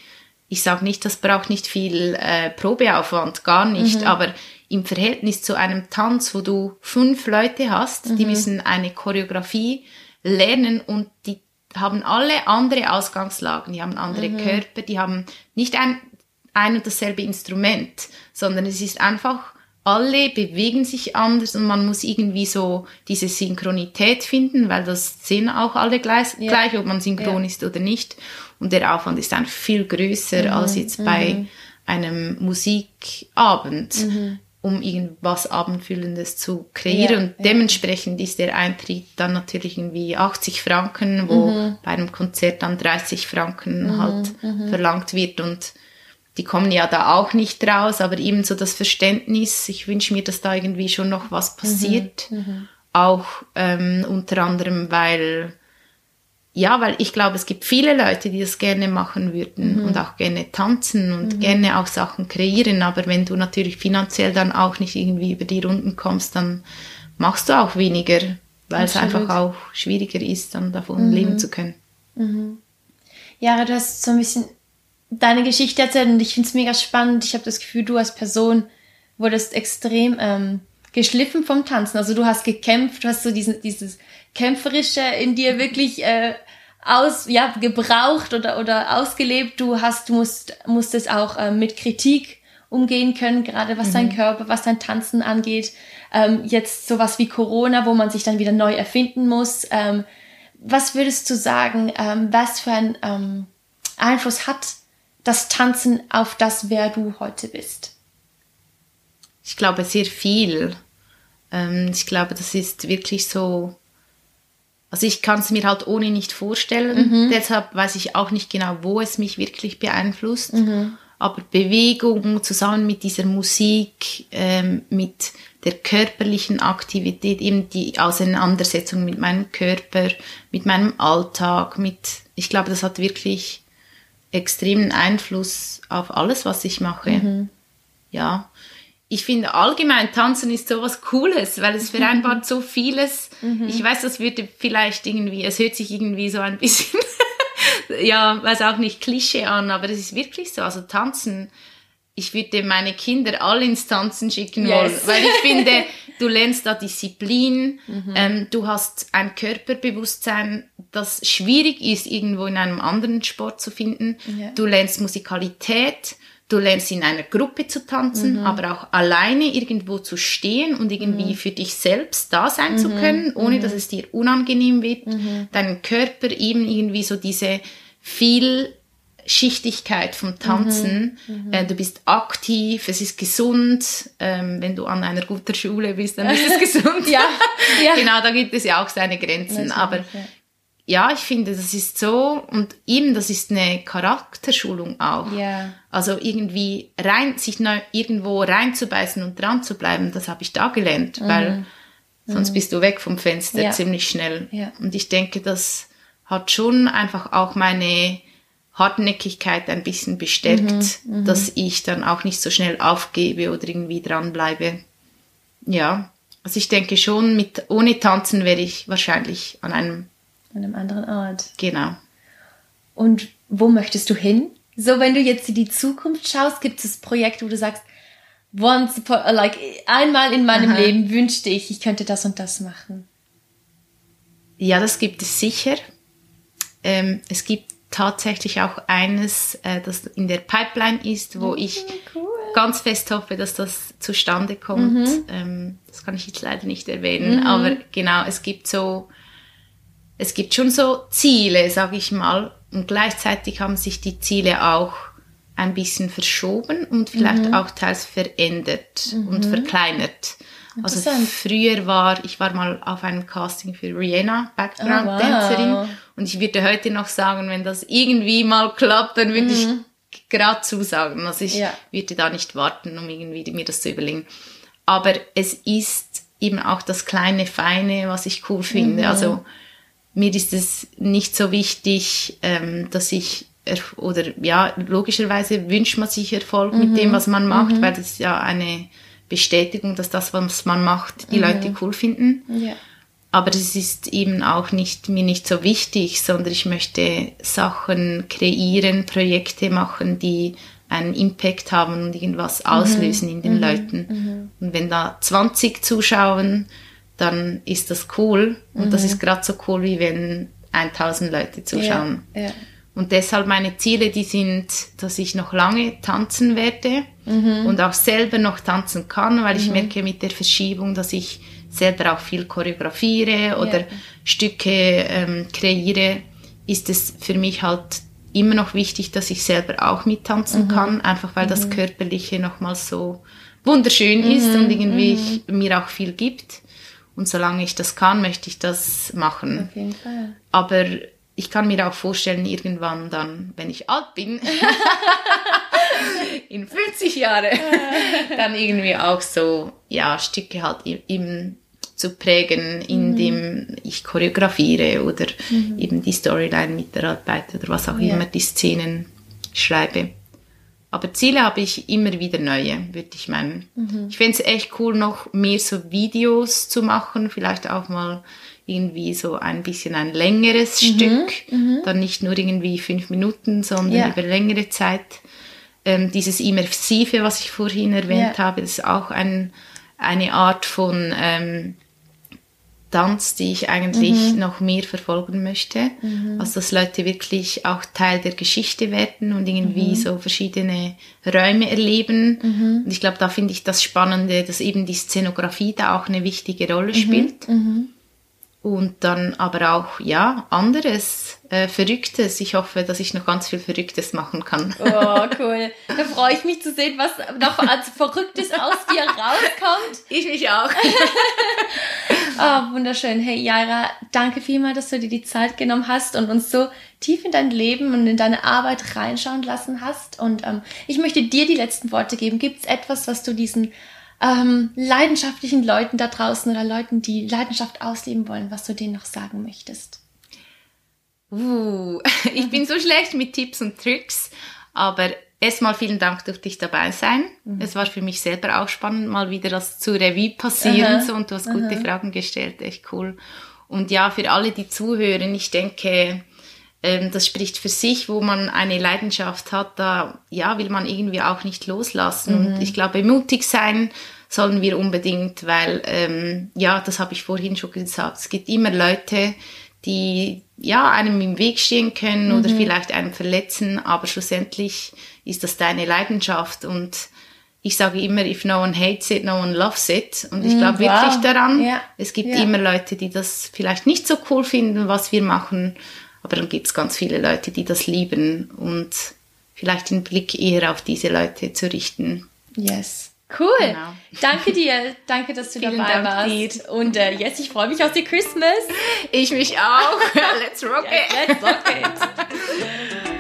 ich sage nicht, das braucht nicht viel äh, Probeaufwand, gar nicht, mhm. aber im Verhältnis zu einem Tanz, wo du fünf Leute hast, mhm. die müssen eine Choreografie lernen und die haben alle andere Ausgangslagen, die haben andere mhm. Körper, die haben nicht ein, ein und dasselbe Instrument, sondern es ist einfach, alle bewegen sich anders und man muss irgendwie so diese Synchronität finden, weil das sehen auch alle gleich, ja. gleich ob man synchron ja. ist oder nicht. Und der Aufwand ist dann viel größer mhm. als jetzt bei mhm. einem Musikabend. Mhm um irgendwas Abendfüllendes zu kreieren. Ja, und dementsprechend ja. ist der Eintritt dann natürlich irgendwie 80 Franken, wo mhm. bei einem Konzert dann 30 Franken mhm. halt mhm. verlangt wird. Und die kommen ja da auch nicht raus, aber eben so das Verständnis, ich wünsche mir, dass da irgendwie schon noch was mhm. passiert. Mhm. Auch ähm, unter anderem, weil ja, weil ich glaube, es gibt viele Leute, die das gerne machen würden mhm. und auch gerne tanzen und mhm. gerne auch Sachen kreieren. Aber wenn du natürlich finanziell dann auch nicht irgendwie über die Runden kommst, dann machst du auch weniger, weil es einfach auch schwieriger ist, dann davon mhm. leben zu können. Mhm. Ja, du hast so ein bisschen deine Geschichte erzählt und ich finde es mega spannend. Ich habe das Gefühl, du als Person wurdest extrem ähm, geschliffen vom Tanzen. Also du hast gekämpft, du hast so diesen, dieses Kämpferische in dir wirklich äh, aus, ja, gebraucht oder, oder ausgelebt. Du hast, du musst, musstest auch äh, mit Kritik umgehen können, gerade was mhm. dein Körper, was dein Tanzen angeht. Ähm, jetzt sowas wie Corona, wo man sich dann wieder neu erfinden muss. Ähm, was würdest du sagen, ähm, was für einen ähm, Einfluss hat das Tanzen auf das, wer du heute bist? Ich glaube sehr viel. Ähm, ich glaube, das ist wirklich so also ich kann es mir halt ohne nicht vorstellen. Mhm. Deshalb weiß ich auch nicht genau, wo es mich wirklich beeinflusst. Mhm. Aber Bewegung zusammen mit dieser Musik, ähm, mit der körperlichen Aktivität, eben die Auseinandersetzung mit meinem Körper, mit meinem Alltag, mit, ich glaube, das hat wirklich extremen Einfluss auf alles, was ich mache. Mhm. Ja ich finde allgemein Tanzen ist sowas Cooles, weil es vereinbart so vieles. Mhm. Ich weiß, das würde vielleicht irgendwie, es hört sich irgendwie so ein bisschen, (laughs) ja, weiß auch nicht Klischee an, aber es ist wirklich so. Also Tanzen, ich würde meine Kinder alle ins Tanzen schicken yes. wollen, weil ich finde, du (laughs) lernst da Disziplin, mhm. ähm, du hast ein Körperbewusstsein, das schwierig ist, irgendwo in einem anderen Sport zu finden. Yeah. Du lernst Musikalität Du lernst in einer Gruppe zu tanzen, mhm. aber auch alleine irgendwo zu stehen und irgendwie mhm. für dich selbst da sein mhm. zu können, ohne dass mhm. es dir unangenehm wird. Mhm. Deinen Körper eben irgendwie so diese Vielschichtigkeit vom Tanzen. Mhm. Äh, du bist aktiv, es ist gesund. Ähm, wenn du an einer guten Schule bist, dann ist es (laughs) gesund. ja, (laughs) ja. Genau, da gibt es ja auch seine Grenzen. aber ja ja, ich finde, das ist so und eben, das ist eine Charakterschulung auch. Ja. Also irgendwie rein, sich neu, irgendwo reinzubeißen und dran zu bleiben, das habe ich da gelernt, mhm. weil sonst mhm. bist du weg vom Fenster ja. ziemlich schnell. Ja. Und ich denke, das hat schon einfach auch meine Hartnäckigkeit ein bisschen bestärkt, mhm. mhm. dass ich dann auch nicht so schnell aufgebe oder irgendwie dranbleibe. Ja, also ich denke schon, mit ohne Tanzen wäre ich wahrscheinlich an einem an einem anderen Ort. Genau. Und wo möchtest du hin? So, wenn du jetzt in die Zukunft schaust, gibt es Projekte, wo du sagst, once, like, einmal in meinem Aha. Leben wünschte ich, ich könnte das und das machen? Ja, das gibt es sicher. Ähm, es gibt tatsächlich auch eines, äh, das in der Pipeline ist, wo mhm, ich cool. ganz fest hoffe, dass das zustande kommt. Mhm. Ähm, das kann ich jetzt leider nicht erwähnen, mhm. aber genau, es gibt so, es gibt schon so Ziele, sage ich mal, und gleichzeitig haben sich die Ziele auch ein bisschen verschoben und vielleicht mhm. auch teils verändert und mhm. verkleinert. Also früher war, ich war mal auf einem Casting für Rihanna, Background-Tänzerin. Oh, wow. Und ich würde heute noch sagen, wenn das irgendwie mal klappt, dann würde mhm. ich gerade zusagen. Also ich ja. würde da nicht warten, um irgendwie mir das zu überlegen. Aber es ist eben auch das kleine Feine, was ich cool finde. Mhm. Also mir ist es nicht so wichtig, ähm, dass ich oder ja, logischerweise wünscht man sich Erfolg mhm. mit dem, was man macht, mhm. weil das ja eine Bestätigung, dass das, was man macht, die mhm. Leute cool finden. Ja. Aber es ist eben auch nicht, mir nicht so wichtig, sondern ich möchte Sachen kreieren, Projekte machen, die einen Impact haben und irgendwas mhm. auslösen in den mhm. Leuten. Mhm. Und wenn da 20 zuschauen, dann ist das cool. Und das mhm. ist gerade so cool, wie wenn 1000 Leute zuschauen. Ja. Ja. Und deshalb meine Ziele, die sind, dass ich noch lange tanzen werde mhm. und auch selber noch tanzen kann, weil ich mhm. merke mit der Verschiebung, dass ich selber auch viel choreografiere oder yeah. Stücke ähm, kreiere, ist es für mich halt immer noch wichtig, dass ich selber auch mittanzen mhm. kann, einfach weil das mhm. Körperliche nochmal so wunderschön ist und mhm. irgendwie ich, mhm. mir auch viel gibt. Und solange ich das kann, möchte ich das machen. Auf jeden Fall. Aber ich kann mir auch vorstellen, irgendwann dann, wenn ich alt bin, (laughs) in 50 Jahren, (laughs) dann irgendwie auch so, ja, Stücke halt eben zu prägen, indem mhm. ich choreografiere oder mhm. eben die Storyline mitarbeite oder was auch ja. immer, die Szenen schreibe. Aber Ziele habe ich immer wieder neue, würde ich meinen. Mhm. Ich fände es echt cool, noch mehr so Videos zu machen, vielleicht auch mal irgendwie so ein bisschen ein längeres mhm. Stück, mhm. dann nicht nur irgendwie fünf Minuten, sondern ja. über längere Zeit. Ähm, dieses Immersive, was ich vorhin erwähnt ja. habe, ist auch ein, eine Art von ähm, Tanz, die ich eigentlich mhm. noch mehr verfolgen möchte. Mhm. Also dass Leute wirklich auch Teil der Geschichte werden und irgendwie mhm. so verschiedene Räume erleben. Mhm. Und ich glaube, da finde ich das Spannende, dass eben die Szenografie da auch eine wichtige Rolle mhm. spielt. Mhm und dann aber auch, ja, anderes, äh, Verrücktes. Ich hoffe, dass ich noch ganz viel Verrücktes machen kann. Oh, (laughs) cool. Da freue ich mich zu sehen, was noch als Verrücktes aus dir rauskommt. (laughs) Ich mich auch. (laughs) oh, wunderschön. Hey, Jaira, danke vielmals, dass du dir die Zeit genommen hast und uns so tief in dein Leben und in deine Arbeit reinschauen lassen hast. Und ähm, ich möchte dir die letzten Worte geben. Gibt es etwas, was du diesen ähm, leidenschaftlichen Leuten da draußen oder Leuten, die Leidenschaft ausleben wollen, was du denen noch sagen möchtest? Uh, (laughs) ich bin so schlecht mit Tipps und Tricks, aber erstmal vielen Dank, durfte ich dabei sein. Mhm. Es war für mich selber auch spannend, mal wieder das zu Revue passieren so, und du hast gute Aha. Fragen gestellt, echt cool. Und ja, für alle, die zuhören, ich denke, das spricht für sich, wo man eine Leidenschaft hat, da ja, will man irgendwie auch nicht loslassen. Mhm. Und ich glaube, mutig sein sollen wir unbedingt, weil ähm, ja, das habe ich vorhin schon gesagt, es gibt immer Leute, die ja einem im Weg stehen können mhm. oder vielleicht einen verletzen, aber schlussendlich ist das deine Leidenschaft und ich sage immer, if no one hates it, no one loves it. Und ich mhm, glaube wow. wirklich daran, ja. es gibt ja. immer Leute, die das vielleicht nicht so cool finden, was wir machen. Aber dann gibt es ganz viele Leute, die das lieben und vielleicht den Blick eher auf diese Leute zu richten. Yes. Cool. Genau. Danke dir. Danke, dass du (laughs) dabei Dank, warst. Piet. Und äh, jetzt, ich freue mich auf die Christmas. Ich mich auch. (laughs) let's rock it. Yes, let's rock it.